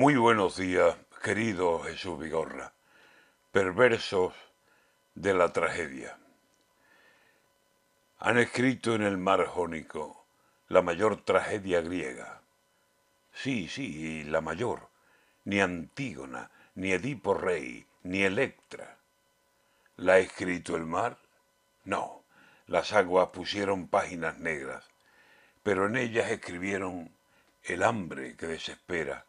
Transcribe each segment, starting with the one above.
Muy buenos días, querido Jesús Vigorra, perversos de la tragedia. Han escrito en el mar Jónico la mayor tragedia griega. Sí, sí, la mayor. Ni Antígona, ni Edipo Rey, ni Electra. ¿La ha escrito el mar? No, las aguas pusieron páginas negras, pero en ellas escribieron el hambre que desespera,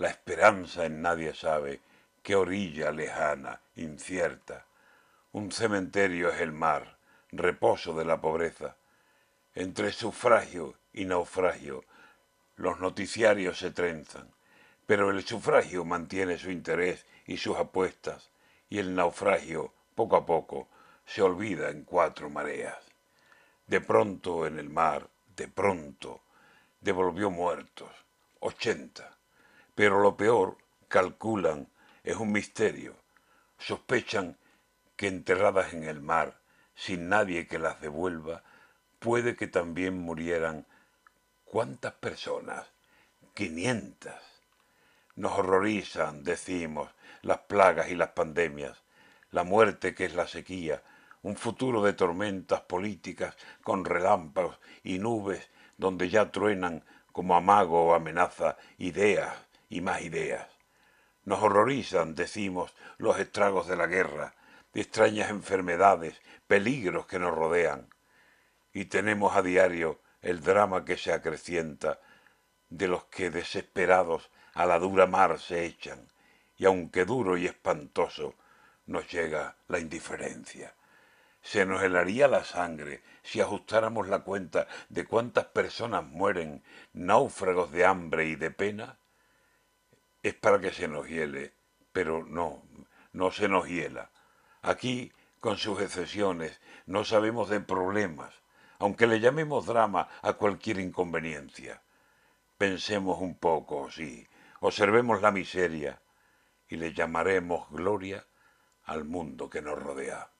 la esperanza en nadie sabe, qué orilla lejana, incierta. Un cementerio es el mar, reposo de la pobreza. Entre sufragio y naufragio, los noticiarios se trenzan, pero el sufragio mantiene su interés y sus apuestas, y el naufragio, poco a poco, se olvida en cuatro mareas. De pronto en el mar, de pronto, devolvió muertos, ochenta. Pero lo peor, calculan, es un misterio. Sospechan que enterradas en el mar, sin nadie que las devuelva, puede que también murieran. ¿Cuántas personas? Quinientas. Nos horrorizan, decimos, las plagas y las pandemias, la muerte que es la sequía, un futuro de tormentas políticas con relámpagos y nubes donde ya truenan como amago o amenaza ideas y más ideas. Nos horrorizan, decimos, los estragos de la guerra, extrañas enfermedades, peligros que nos rodean. Y tenemos a diario el drama que se acrecienta de los que desesperados a la dura mar se echan, y aunque duro y espantoso, nos llega la indiferencia. Se nos helaría la sangre si ajustáramos la cuenta de cuántas personas mueren náufragos de hambre y de pena es para que se nos hiele, pero no, no se nos hiela. Aquí, con sus excepciones, no sabemos de problemas, aunque le llamemos drama a cualquier inconveniencia. Pensemos un poco, sí, observemos la miseria y le llamaremos gloria al mundo que nos rodea.